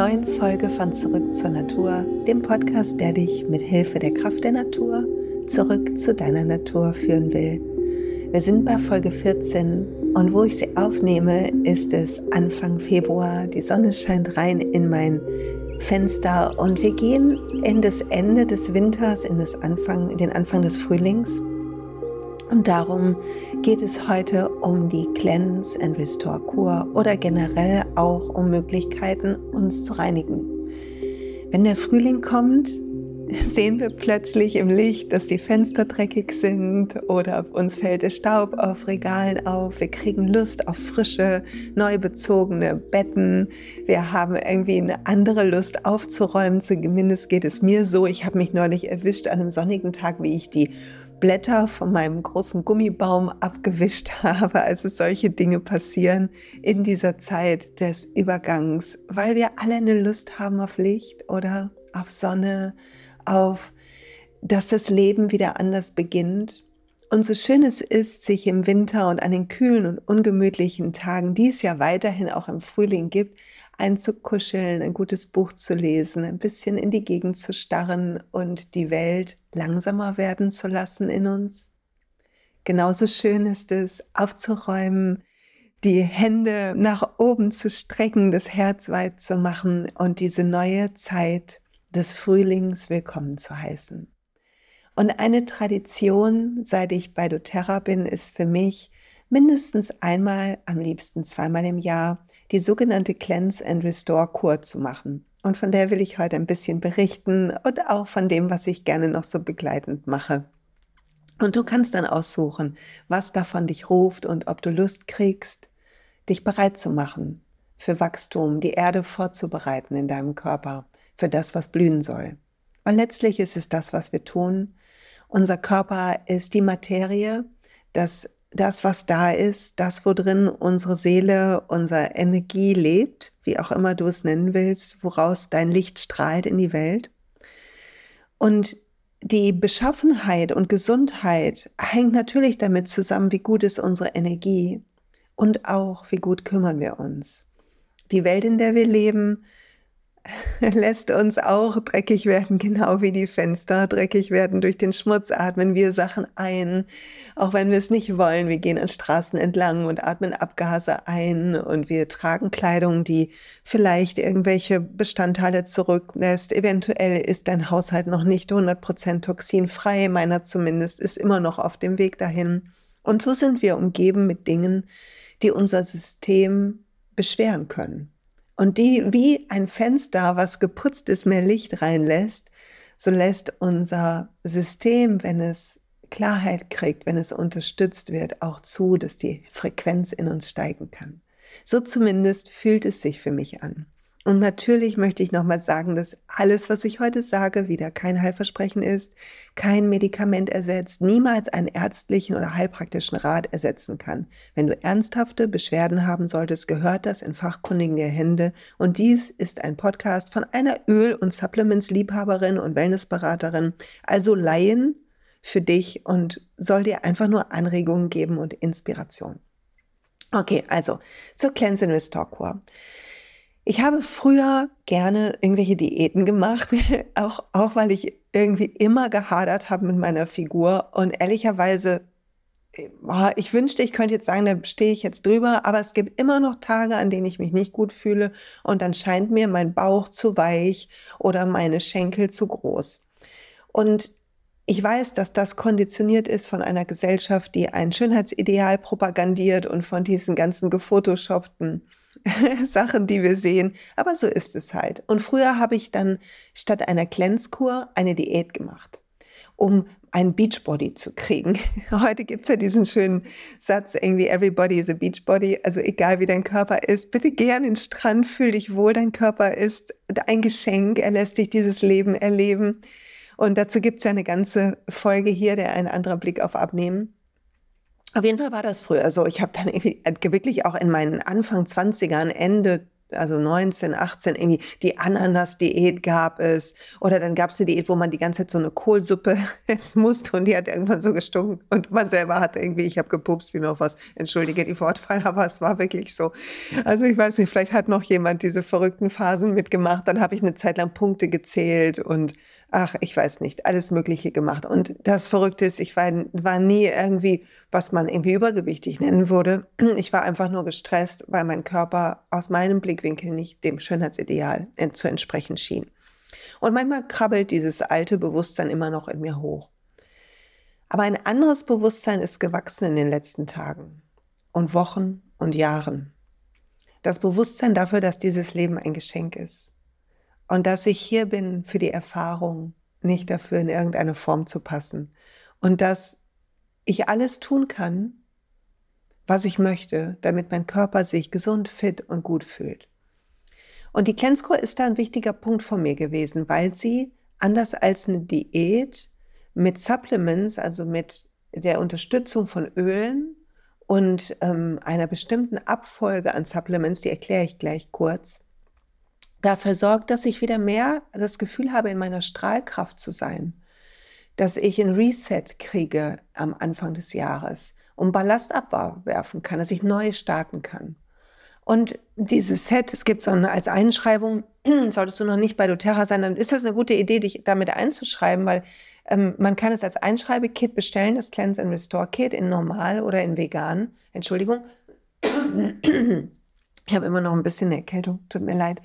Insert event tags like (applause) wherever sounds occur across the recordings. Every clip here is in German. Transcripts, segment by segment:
neuen Folge von Zurück zur Natur, dem Podcast, der dich mit Hilfe der Kraft der Natur zurück zu deiner Natur führen will. Wir sind bei Folge 14 und wo ich sie aufnehme, ist es Anfang Februar. Die Sonne scheint rein in mein Fenster und wir gehen in das Ende des Winters, in, das Anfang, in den Anfang des Frühlings. Und darum geht es heute um die Cleanse and Restore Kur oder generell auch um Möglichkeiten, uns zu reinigen. Wenn der Frühling kommt, (laughs) sehen wir plötzlich im Licht, dass die Fenster dreckig sind oder uns fällt der Staub auf Regalen auf. Wir kriegen Lust auf frische, neu bezogene Betten. Wir haben irgendwie eine andere Lust aufzuräumen. Zumindest geht es mir so. Ich habe mich neulich erwischt an einem sonnigen Tag, wie ich die Blätter von meinem großen Gummibaum abgewischt (laughs) habe, also solche Dinge passieren in dieser Zeit des Übergangs, weil wir alle eine Lust haben auf Licht oder auf Sonne, auf, dass das Leben wieder anders beginnt. Und so schön es ist, sich im Winter und an den kühlen und ungemütlichen Tagen, die es ja weiterhin auch im Frühling gibt, einzukuscheln, ein gutes Buch zu lesen, ein bisschen in die Gegend zu starren und die Welt langsamer werden zu lassen in uns. Genauso schön ist es, aufzuräumen, die Hände nach oben zu strecken, das Herz weit zu machen und diese neue Zeit des Frühlings willkommen zu heißen. Und eine Tradition, seit ich bei doTERRA bin, ist für mich mindestens einmal, am liebsten zweimal im Jahr, die sogenannte Cleanse and Restore Kur zu machen. Und von der will ich heute ein bisschen berichten und auch von dem, was ich gerne noch so begleitend mache. Und du kannst dann aussuchen, was davon dich ruft und ob du Lust kriegst, dich bereit zu machen für Wachstum, die Erde vorzubereiten in deinem Körper, für das, was blühen soll. Und letztlich ist es das, was wir tun. Unser Körper ist die Materie, das das, was da ist, das, wo drin unsere Seele, unsere Energie lebt, wie auch immer du es nennen willst, woraus dein Licht strahlt in die Welt. Und die Beschaffenheit und Gesundheit hängt natürlich damit zusammen, wie gut ist unsere Energie und auch, wie gut kümmern wir uns. Die Welt, in der wir leben, (laughs) lässt uns auch dreckig werden, genau wie die Fenster dreckig werden. Durch den Schmutz atmen wir Sachen ein, auch wenn wir es nicht wollen. Wir gehen an Straßen entlang und atmen Abgase ein und wir tragen Kleidung, die vielleicht irgendwelche Bestandteile zurücklässt. Eventuell ist dein Haushalt noch nicht 100% toxinfrei, meiner zumindest ist immer noch auf dem Weg dahin. Und so sind wir umgeben mit Dingen, die unser System beschweren können. Und die, wie ein Fenster, was geputzt ist, mehr Licht reinlässt, so lässt unser System, wenn es Klarheit kriegt, wenn es unterstützt wird, auch zu, dass die Frequenz in uns steigen kann. So zumindest fühlt es sich für mich an. Und natürlich möchte ich nochmal sagen, dass alles, was ich heute sage, wieder kein Heilversprechen ist, kein Medikament ersetzt, niemals einen ärztlichen oder heilpraktischen Rat ersetzen kann. Wenn du ernsthafte Beschwerden haben solltest, gehört das in fachkundige Hände. Und dies ist ein Podcast von einer Öl- und Supplements-Liebhaberin und Wellnessberaterin, also Laien für dich und soll dir einfach nur Anregungen geben und Inspiration. Okay, also zur Cleanse and Restore Core. Ich habe früher gerne irgendwelche Diäten gemacht, (laughs) auch, auch weil ich irgendwie immer gehadert habe mit meiner Figur und ehrlicherweise äh, ich wünschte, ich könnte jetzt sagen, da stehe ich jetzt drüber, aber es gibt immer noch Tage, an denen ich mich nicht gut fühle und dann scheint mir mein Bauch zu weich oder meine Schenkel zu groß. Und ich weiß, dass das konditioniert ist von einer Gesellschaft, die ein Schönheitsideal propagandiert und von diesen ganzen gefotoshoppten (laughs) Sachen, die wir sehen. Aber so ist es halt. Und früher habe ich dann statt einer Cleanse-Kur eine Diät gemacht, um ein Beachbody zu kriegen. (laughs) Heute gibt es ja diesen schönen Satz, irgendwie, everybody is a Beachbody. Also egal wie dein Körper ist, bitte geh an den Strand, fühl dich wohl, dein Körper ist ein Geschenk, er lässt dich dieses Leben erleben. Und dazu gibt es ja eine ganze Folge hier, der ein anderer Blick auf Abnehmen. Auf jeden Fall war das früher so. Ich habe dann irgendwie äh, wirklich auch in meinen Anfang 20ern, Ende also 19, 18, irgendwie die Ananas-Diät gab es. Oder dann gab es eine Diät, wo man die ganze Zeit so eine Kohlsuppe (laughs) essen musste und die hat irgendwann so gestunken. Und man selber hatte irgendwie, ich habe gepupst wie noch was, entschuldige die Wortfall, aber es war wirklich so. Also ich weiß nicht, vielleicht hat noch jemand diese verrückten Phasen mitgemacht. Dann habe ich eine Zeit lang Punkte gezählt und ach, ich weiß nicht, alles Mögliche gemacht. Und das Verrückte ist, ich war, war nie irgendwie, was man irgendwie übergewichtig nennen würde. Ich war einfach nur gestresst, weil mein Körper aus meinem Blickwinkel nicht dem Schönheitsideal zu entsprechen schien. Und manchmal krabbelt dieses alte Bewusstsein immer noch in mir hoch. Aber ein anderes Bewusstsein ist gewachsen in den letzten Tagen und Wochen und Jahren. Das Bewusstsein dafür, dass dieses Leben ein Geschenk ist und dass ich hier bin für die Erfahrung, nicht dafür in irgendeine Form zu passen und dass ich alles tun kann, was ich möchte, damit mein Körper sich gesund, fit und gut fühlt. Und die Cleanse ist da ein wichtiger Punkt von mir gewesen, weil sie anders als eine Diät mit Supplements, also mit der Unterstützung von Ölen und ähm, einer bestimmten Abfolge an Supplements, die erkläre ich gleich kurz, dafür sorgt, dass ich wieder mehr das Gefühl habe, in meiner Strahlkraft zu sein, dass ich ein Reset kriege am Anfang des Jahres und Ballast abwerfen kann, dass ich neu starten kann. Und dieses Set, es gibt so eine, als Einschreibung, (clears throat) solltest du noch nicht bei doTERRA sein, dann ist das eine gute Idee, dich damit einzuschreiben, weil ähm, man kann es als Einschreibekit bestellen, das Cleanse and Restore Kit in normal oder in vegan. Entschuldigung. (clears throat) Ich habe immer noch ein bisschen Erkältung, tut mir leid.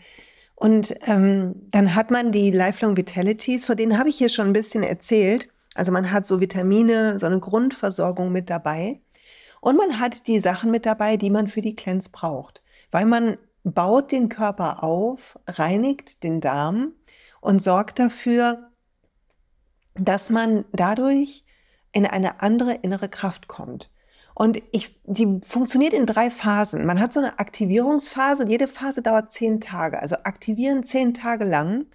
Und ähm, dann hat man die Lifelong Vitalities, vor denen habe ich hier schon ein bisschen erzählt. Also man hat so Vitamine, so eine Grundversorgung mit dabei. Und man hat die Sachen mit dabei, die man für die Cleanse braucht. Weil man baut den Körper auf, reinigt den Darm und sorgt dafür, dass man dadurch in eine andere innere Kraft kommt. Und ich, die funktioniert in drei Phasen. Man hat so eine Aktivierungsphase. Jede Phase dauert zehn Tage. Also aktivieren zehn Tage lang.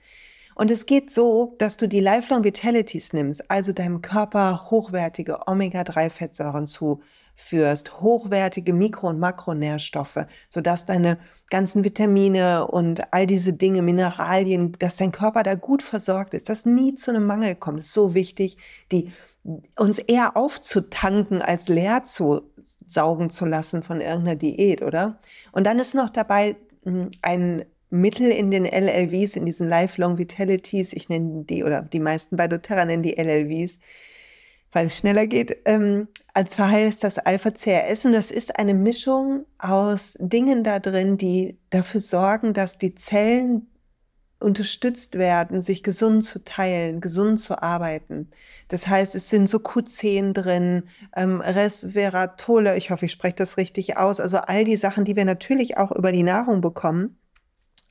Und es geht so, dass du die Lifelong Vitalities nimmst, also deinem Körper hochwertige Omega-3-Fettsäuren zuführst, hochwertige Mikro- und Makronährstoffe, sodass deine ganzen Vitamine und all diese Dinge, Mineralien, dass dein Körper da gut versorgt ist, dass nie zu einem Mangel kommt. Das ist so wichtig, die uns eher aufzutanken, als leer zu saugen zu lassen von irgendeiner Diät, oder? Und dann ist noch dabei hm, ein Mittel in den LLVs, in diesen Lifelong Vitalities, ich nenne die, oder die meisten bei doTERRA nennen die LLVs, weil es schneller geht, ähm, als heißt das Alpha-CRS und das ist eine Mischung aus Dingen da drin, die dafür sorgen, dass die Zellen unterstützt werden, sich gesund zu teilen, gesund zu arbeiten. Das heißt, es sind so Q10 drin, ähm, Resveratole, ich hoffe, ich spreche das richtig aus, also all die Sachen, die wir natürlich auch über die Nahrung bekommen.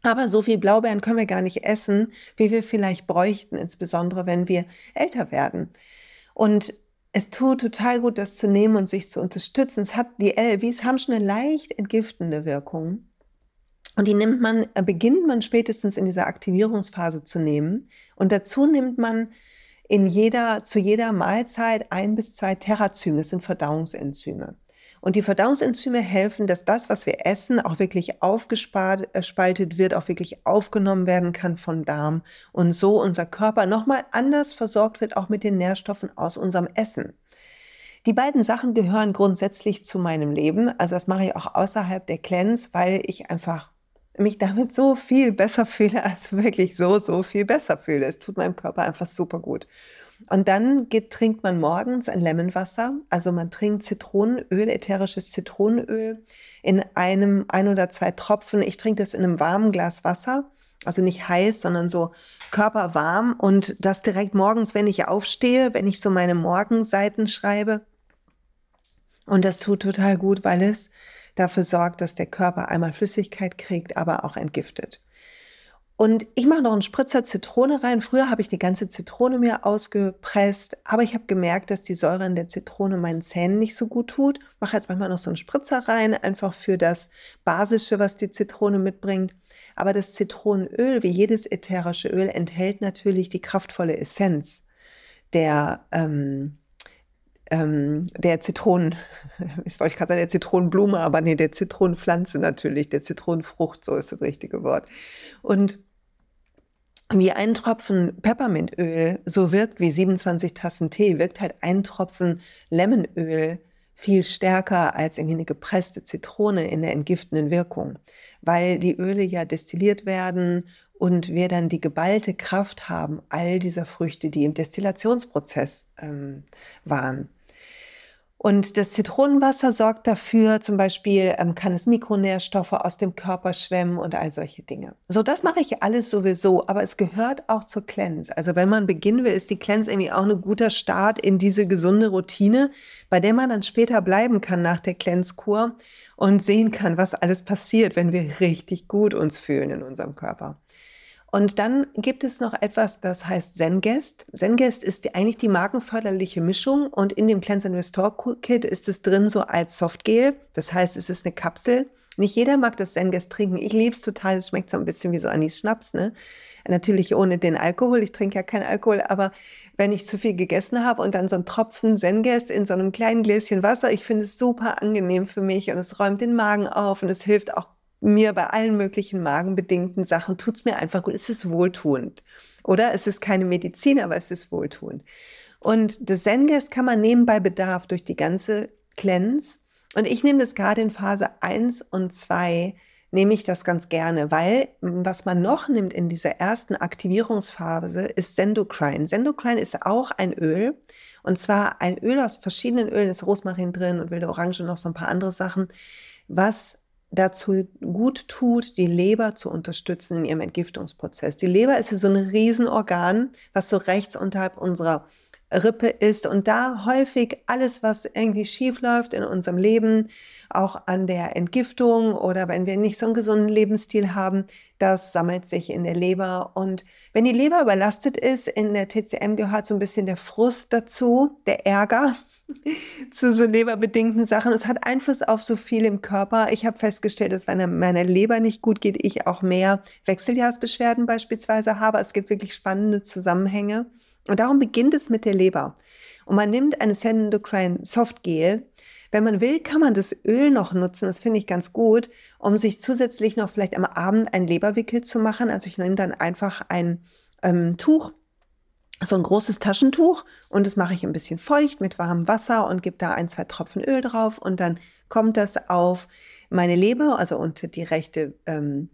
Aber so viel Blaubeeren können wir gar nicht essen, wie wir vielleicht bräuchten, insbesondere wenn wir älter werden. Und es tut total gut, das zu nehmen und sich zu unterstützen. Es hat, die LVs haben schon eine leicht entgiftende Wirkung. Und die nimmt man, äh, beginnt man spätestens in dieser Aktivierungsphase zu nehmen. Und dazu nimmt man in jeder, zu jeder Mahlzeit ein bis zwei Terrazyme, das sind Verdauungsenzyme. Und die Verdauungsenzyme helfen, dass das, was wir essen, auch wirklich aufgespaltet wird, auch wirklich aufgenommen werden kann vom Darm und so unser Körper nochmal anders versorgt wird, auch mit den Nährstoffen aus unserem Essen. Die beiden Sachen gehören grundsätzlich zu meinem Leben. Also das mache ich auch außerhalb der Cleanse, weil ich einfach mich damit so viel besser fühle, (laughs) als wirklich so, so viel besser fühle. Es tut meinem Körper einfach super gut. Und dann geht, trinkt man morgens ein Lemonwasser. Also man trinkt Zitronenöl, ätherisches Zitronenöl in einem, ein oder zwei Tropfen. Ich trinke das in einem warmen Glas Wasser. Also nicht heiß, sondern so körperwarm. Und das direkt morgens, wenn ich aufstehe, wenn ich so meine Morgenseiten schreibe. Und das tut total gut, weil es dafür sorgt, dass der Körper einmal Flüssigkeit kriegt, aber auch entgiftet. Und ich mache noch einen Spritzer Zitrone rein. Früher habe ich die ganze Zitrone mir ausgepresst, aber ich habe gemerkt, dass die Säure in der Zitrone meinen Zähnen nicht so gut tut. Mache jetzt manchmal noch so einen Spritzer rein, einfach für das Basische, was die Zitrone mitbringt. Aber das Zitronenöl, wie jedes ätherische Öl, enthält natürlich die kraftvolle Essenz der ähm, ähm, der Zitronen, (laughs) ich wollte gerade sagen, der Zitronenblume, aber nee, der Zitronenpflanze natürlich, der Zitronenfrucht, so ist das richtige Wort. Und wie ein Tropfen Peppermintöl so wirkt wie 27 Tassen Tee, wirkt halt ein Tropfen Lemonöl viel stärker als irgendwie eine gepresste Zitrone in der entgiftenden Wirkung, weil die Öle ja destilliert werden und wir dann die geballte Kraft haben all dieser Früchte, die im Destillationsprozess ähm, waren. Und das Zitronenwasser sorgt dafür, zum Beispiel ähm, kann es Mikronährstoffe aus dem Körper schwemmen und all solche Dinge. So, das mache ich alles sowieso, aber es gehört auch zur Cleanse. Also wenn man beginnen will, ist die Cleanse irgendwie auch ein guter Start in diese gesunde Routine, bei der man dann später bleiben kann nach der Cleanse-Kur und sehen kann, was alles passiert, wenn wir richtig gut uns fühlen in unserem Körper. Und dann gibt es noch etwas, das heißt Zengest. Zengest ist die, eigentlich die markenförderliche Mischung und in dem Cleanse and Restore Kit ist es drin so als Softgel. Das heißt, es ist eine Kapsel. Nicht jeder mag das Zengest trinken. Ich liebe es total. Es schmeckt so ein bisschen wie so Anis-Schnaps, ne? Natürlich ohne den Alkohol. Ich trinke ja keinen Alkohol, aber wenn ich zu viel gegessen habe und dann so ein Tropfen Zengest in so einem kleinen Gläschen Wasser, ich finde es super angenehm für mich und es räumt den Magen auf und es hilft auch mir bei allen möglichen magenbedingten Sachen tut es mir einfach gut. Es ist wohltuend. Oder es ist keine Medizin, aber es ist wohltuend. Und das Zen-Gest kann man nehmen bei Bedarf durch die ganze Cleanse. Und ich nehme das gerade in Phase 1 und 2, nehme ich das ganz gerne, weil was man noch nimmt in dieser ersten Aktivierungsphase ist Sendocrine. Sendocrine ist auch ein Öl. Und zwar ein Öl aus verschiedenen Ölen, ist Rosmarin drin und wilde Orange und noch so ein paar andere Sachen, was dazu gut tut, die Leber zu unterstützen in ihrem Entgiftungsprozess. Die Leber ist so ein Riesenorgan, was so rechts unterhalb unserer Rippe ist und da häufig alles, was irgendwie schief läuft in unserem Leben, auch an der Entgiftung oder wenn wir nicht so einen gesunden Lebensstil haben, das sammelt sich in der Leber. Und wenn die Leber überlastet ist, in der TCM gehört so ein bisschen der Frust dazu, der Ärger (laughs) zu so leberbedingten Sachen. Es hat Einfluss auf so viel im Körper. Ich habe festgestellt, dass wenn meiner Leber nicht gut geht, ich auch mehr Wechseljahrsbeschwerden beispielsweise habe. Es gibt wirklich spannende Zusammenhänge. Und darum beginnt es mit der Leber. Und man nimmt eine Sendocrine Softgel. Wenn man will, kann man das Öl noch nutzen. Das finde ich ganz gut, um sich zusätzlich noch vielleicht am Abend ein Leberwickel zu machen. Also ich nehme dann einfach ein ähm, Tuch, so ein großes Taschentuch und das mache ich ein bisschen feucht mit warmem Wasser und gebe da ein, zwei Tropfen Öl drauf und dann kommt das auf meine Leber, also unter die rechte, ähm,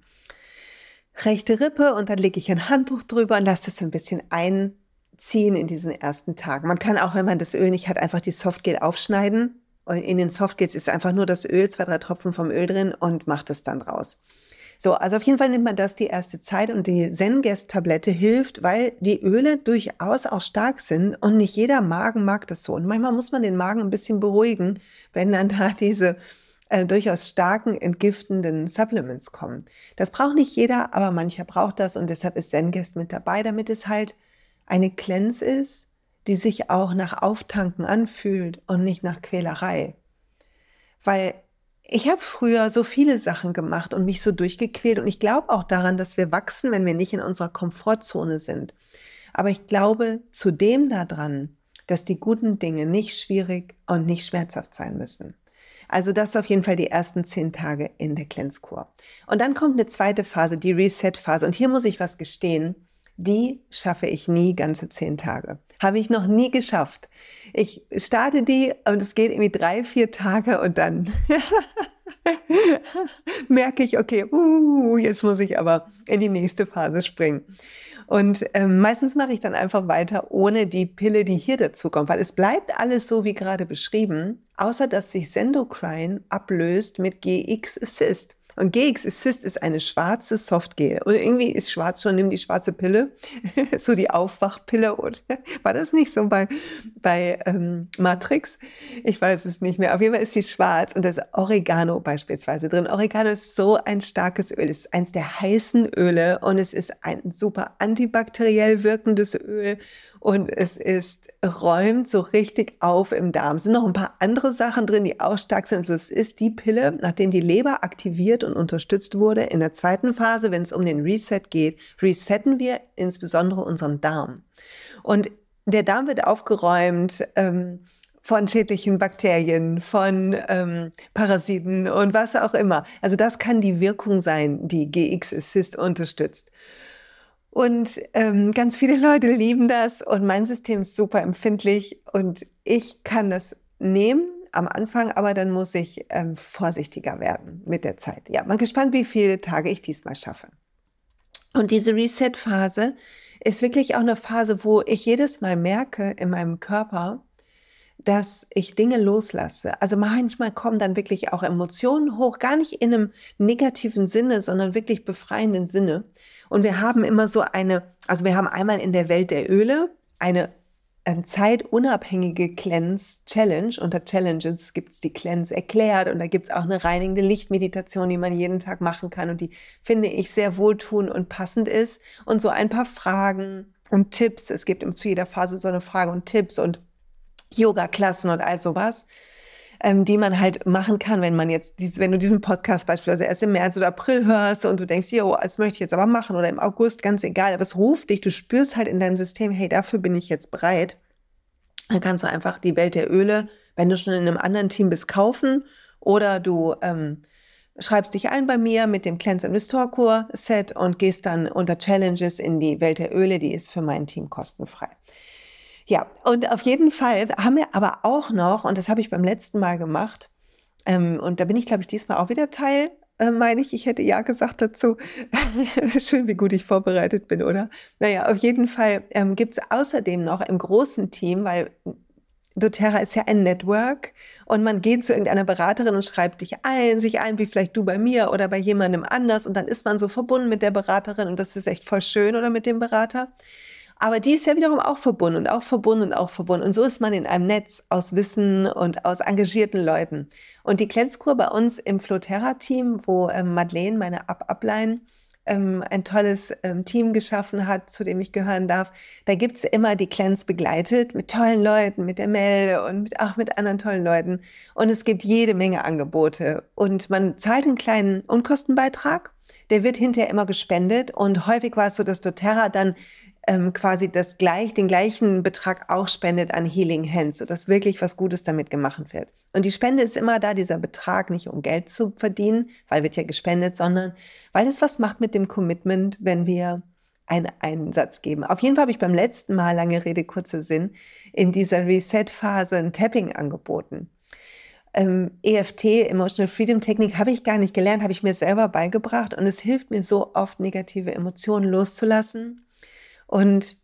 rechte Rippe und dann lege ich ein Handtuch drüber und lasse das ein bisschen ein ziehen in diesen ersten Tagen. Man kann auch, wenn man das Öl nicht hat, einfach die Softgel aufschneiden. Und in den Softgels ist einfach nur das Öl, zwei, drei Tropfen vom Öl drin und macht es dann raus. So, also auf jeden Fall nimmt man das die erste Zeit und die Zengest-Tablette hilft, weil die Öle durchaus auch stark sind und nicht jeder Magen mag das so. Und manchmal muss man den Magen ein bisschen beruhigen, wenn dann da diese äh, durchaus starken entgiftenden Supplements kommen. Das braucht nicht jeder, aber mancher braucht das und deshalb ist Zengest mit dabei, damit es halt eine Cleanse ist, die sich auch nach Auftanken anfühlt und nicht nach Quälerei. Weil ich habe früher so viele Sachen gemacht und mich so durchgequält und ich glaube auch daran, dass wir wachsen, wenn wir nicht in unserer Komfortzone sind. Aber ich glaube zudem daran, dass die guten Dinge nicht schwierig und nicht schmerzhaft sein müssen. Also das ist auf jeden Fall die ersten zehn Tage in der Cleanse-Kur. Und dann kommt eine zweite Phase, die Reset-Phase. Und hier muss ich was gestehen die schaffe ich nie ganze zehn Tage. Habe ich noch nie geschafft. Ich starte die und es geht irgendwie drei, vier Tage und dann (laughs) merke ich, okay, uh, jetzt muss ich aber in die nächste Phase springen. Und ähm, meistens mache ich dann einfach weiter ohne die Pille, die hier dazu kommt, weil es bleibt alles so wie gerade beschrieben, außer dass sich Sendocrine ablöst mit GX Assist. Und GX Assist ist eine schwarze Softgel. Und irgendwie ist schwarz schon, nimm die schwarze Pille, (laughs) so die Aufwachpille. Und (laughs) war das nicht so bei, bei ähm, Matrix? Ich weiß es nicht mehr. Auf jeden Fall ist sie schwarz und da ist Oregano beispielsweise drin. Oregano ist so ein starkes Öl. Es ist eins der heißen Öle und es ist ein super antibakteriell wirkendes Öl und es ist räumt so richtig auf im Darm. Es sind noch ein paar andere Sachen drin, die auch stark sind. Also es ist die Pille, nachdem die Leber aktiviert und unterstützt wurde. In der zweiten Phase, wenn es um den Reset geht, resetten wir insbesondere unseren Darm. Und der Darm wird aufgeräumt ähm, von schädlichen Bakterien, von ähm, Parasiten und was auch immer. Also das kann die Wirkung sein, die GX Assist unterstützt. Und ähm, ganz viele Leute lieben das und mein System ist super empfindlich und ich kann das nehmen am Anfang, aber dann muss ich ähm, vorsichtiger werden mit der Zeit. Ja, mal gespannt, wie viele Tage ich diesmal schaffe. Und diese Reset-Phase ist wirklich auch eine Phase, wo ich jedes Mal merke in meinem Körper, dass ich Dinge loslasse. Also manchmal kommen dann wirklich auch Emotionen hoch, gar nicht in einem negativen Sinne, sondern wirklich befreienden Sinne. Und wir haben immer so eine, also wir haben einmal in der Welt der Öle eine ähm, zeitunabhängige Cleanse Challenge. Unter Challenges gibt es die Cleanse erklärt und da gibt es auch eine reinigende Lichtmeditation, die man jeden Tag machen kann und die finde ich sehr wohltuend und passend ist. Und so ein paar Fragen und Tipps. Es gibt zu jeder Phase so eine Frage und Tipps und Yoga-Klassen und all sowas, ähm, die man halt machen kann, wenn man jetzt, dies, wenn du diesen Podcast beispielsweise erst im März oder April hörst und du denkst, jo, das möchte ich jetzt aber machen oder im August, ganz egal, aber es ruft dich, du spürst halt in deinem System, hey, dafür bin ich jetzt bereit. Dann kannst du einfach die Welt der Öle, wenn du schon in einem anderen Team bist, kaufen oder du ähm, schreibst dich ein bei mir mit dem Cleanse and Restore Core Set und gehst dann unter Challenges in die Welt der Öle, die ist für mein Team kostenfrei. Ja, und auf jeden Fall haben wir aber auch noch, und das habe ich beim letzten Mal gemacht, ähm, und da bin ich, glaube ich, diesmal auch wieder Teil, äh, meine ich, ich hätte ja gesagt dazu. (laughs) Schön, wie gut ich vorbereitet bin, oder? Naja, auf jeden Fall ähm, gibt es außerdem noch im großen Team, weil doTERRA ist ja ein Network und man geht zu irgendeiner Beraterin und schreibt dich ein, sich ein, wie vielleicht du bei mir oder bei jemandem anders und dann ist man so verbunden mit der Beraterin und das ist echt voll schön oder mit dem Berater. Aber die ist ja wiederum auch verbunden und auch verbunden und auch verbunden. Und so ist man in einem Netz aus Wissen und aus engagierten Leuten. Und die Klenzkur bei uns im Floterra-Team, wo ähm, Madeleine, meine Up-Upline, ähm, ein tolles ähm, Team geschaffen hat, zu dem ich gehören darf. Da gibt's immer die Cleanse begleitet mit tollen Leuten, mit der Mel und mit, auch mit anderen tollen Leuten. Und es gibt jede Menge Angebote. Und man zahlt einen kleinen Unkostenbeitrag. Der wird hinterher immer gespendet. Und häufig war es so, dass doTERRA dann ähm, quasi das gleich, den gleichen Betrag auch spendet an Healing Hands, sodass wirklich was Gutes damit gemacht wird. Und die Spende ist immer da, dieser Betrag nicht um Geld zu verdienen, weil wird ja gespendet, sondern weil es was macht mit dem Commitment, wenn wir einen Einsatz geben. Auf jeden Fall habe ich beim letzten Mal, lange Rede, kurzer Sinn, in dieser Reset-Phase ein Tapping angeboten. Ähm, EFT, Emotional Freedom Technik, habe ich gar nicht gelernt, habe ich mir selber beigebracht und es hilft mir so oft, negative Emotionen loszulassen und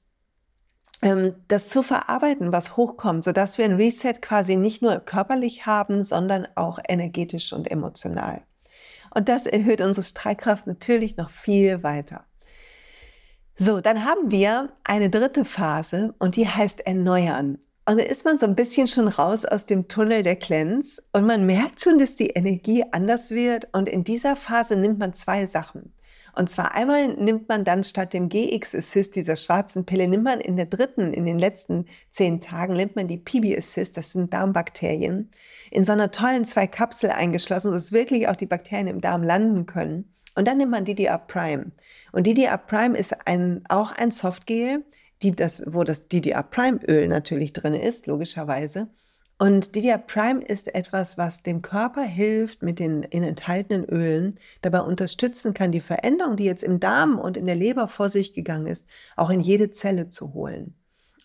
ähm, das zu verarbeiten, was hochkommt, sodass wir ein Reset quasi nicht nur körperlich haben, sondern auch energetisch und emotional. Und das erhöht unsere Streitkraft natürlich noch viel weiter. So, dann haben wir eine dritte Phase und die heißt Erneuern. Und da ist man so ein bisschen schon raus aus dem Tunnel der Cleanse und man merkt schon, dass die Energie anders wird. Und in dieser Phase nimmt man zwei Sachen. Und zwar einmal nimmt man dann statt dem GX Assist, dieser schwarzen Pille, nimmt man in der dritten, in den letzten zehn Tagen, nimmt man die PB Assist, das sind Darmbakterien, in so einer tollen zwei Kapsel eingeschlossen, dass wirklich auch die Bakterien im Darm landen können. Und dann nimmt man DDR Prime. Und DDR Prime ist ein, auch ein Softgel, die das, wo das DDR Prime Öl natürlich drin ist, logischerweise. Und DDR Prime ist etwas, was dem Körper hilft, mit den in enthaltenen Ölen dabei unterstützen kann, die Veränderung, die jetzt im Darm und in der Leber vor sich gegangen ist, auch in jede Zelle zu holen.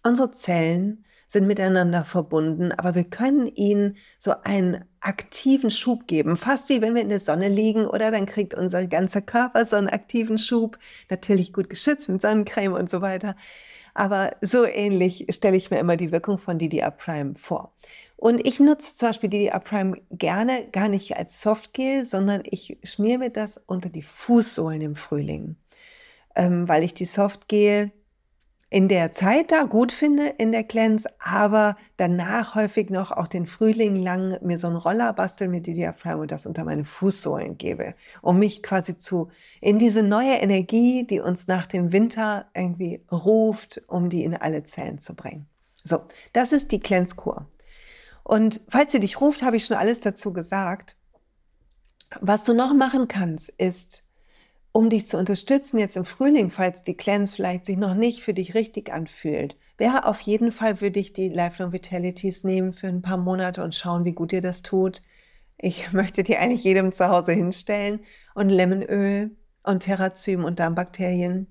Unsere Zellen sind miteinander verbunden, aber wir können ihnen so einen aktiven Schub geben, fast wie wenn wir in der Sonne liegen oder dann kriegt unser ganzer Körper so einen aktiven Schub, natürlich gut geschützt mit Sonnencreme und so weiter. Aber so ähnlich stelle ich mir immer die Wirkung von DDR Prime vor. Und ich nutze zum Beispiel DDR Prime gerne gar nicht als Softgel, sondern ich schmiere mir das unter die Fußsohlen im Frühling, ähm, weil ich die Softgel in der Zeit da gut finde in der Cleanse, aber danach häufig noch auch den Frühling lang mir so einen Roller bastel mit DDR Prime und das unter meine Fußsohlen gebe, um mich quasi zu in diese neue Energie, die uns nach dem Winter irgendwie ruft, um die in alle Zellen zu bringen. So, das ist die Cleanse-Kur. Und falls sie dich ruft, habe ich schon alles dazu gesagt. Was du noch machen kannst, ist um dich zu unterstützen jetzt im Frühling, falls die Cleanse vielleicht sich noch nicht für dich richtig anfühlt, wäre auf jeden Fall, würde ich die Lifelong Vitalities nehmen für ein paar Monate und schauen, wie gut dir das tut. Ich (laughs) möchte dir eigentlich jedem zu Hause hinstellen und Lemonöl und Terrazym und Darmbakterien.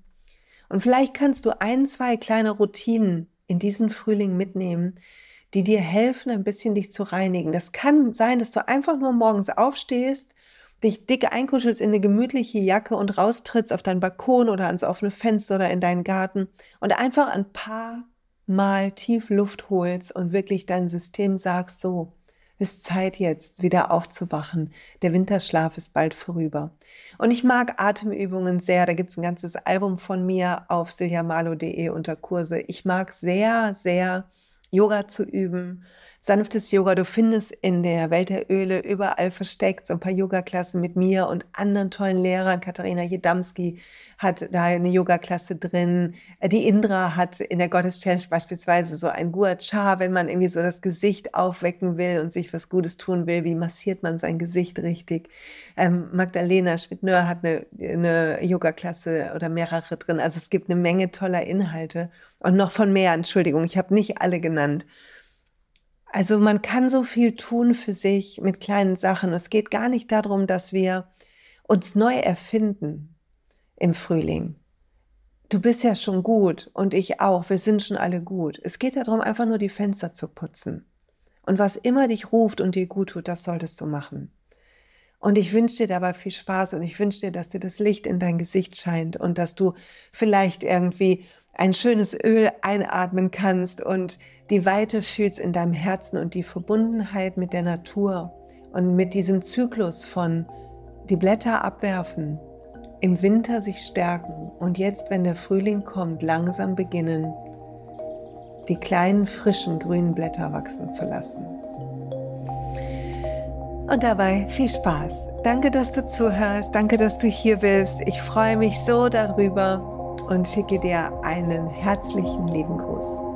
Und vielleicht kannst du ein, zwei kleine Routinen in diesen Frühling mitnehmen, die dir helfen, ein bisschen dich zu reinigen. Das kann sein, dass du einfach nur morgens aufstehst, dich dick einkuschelst in eine gemütliche Jacke und raustrittst auf deinen Balkon oder ans offene Fenster oder in deinen Garten und einfach ein paar Mal tief Luft holst und wirklich dein System sagst, so, ist Zeit jetzt wieder aufzuwachen. Der Winterschlaf ist bald vorüber. Und ich mag Atemübungen sehr. Da gibt es ein ganzes Album von mir auf siljamalo.de unter Kurse. Ich mag sehr, sehr Yoga zu üben sanftes Yoga. Du findest in der Welt der Öle überall versteckt so ein paar Yoga-Klassen mit mir und anderen tollen Lehrern. Katharina Jedamski hat da eine Yoga-Klasse drin. Die Indra hat in der Gottes-Challenge beispielsweise so ein Gua Cha, wenn man irgendwie so das Gesicht aufwecken will und sich was Gutes tun will. Wie massiert man sein Gesicht richtig? Ähm, Magdalena Schmidt-Nör hat eine, eine Yoga-Klasse oder mehrere drin. Also es gibt eine Menge toller Inhalte und noch von mehr. Entschuldigung, ich habe nicht alle genannt. Also man kann so viel tun für sich mit kleinen Sachen. Es geht gar nicht darum, dass wir uns neu erfinden im Frühling. Du bist ja schon gut und ich auch. Wir sind schon alle gut. Es geht darum, einfach nur die Fenster zu putzen. Und was immer dich ruft und dir gut tut, das solltest du machen. Und ich wünsche dir dabei viel Spaß und ich wünsche dir, dass dir das Licht in dein Gesicht scheint und dass du vielleicht irgendwie ein schönes Öl einatmen kannst und die Weite fühlst in deinem Herzen und die Verbundenheit mit der Natur und mit diesem Zyklus von die Blätter abwerfen, im Winter sich stärken und jetzt, wenn der Frühling kommt, langsam beginnen, die kleinen frischen grünen Blätter wachsen zu lassen. Und dabei viel Spaß. Danke, dass du zuhörst. Danke, dass du hier bist. Ich freue mich so darüber und schicke dir einen herzlichen lieben Gruß.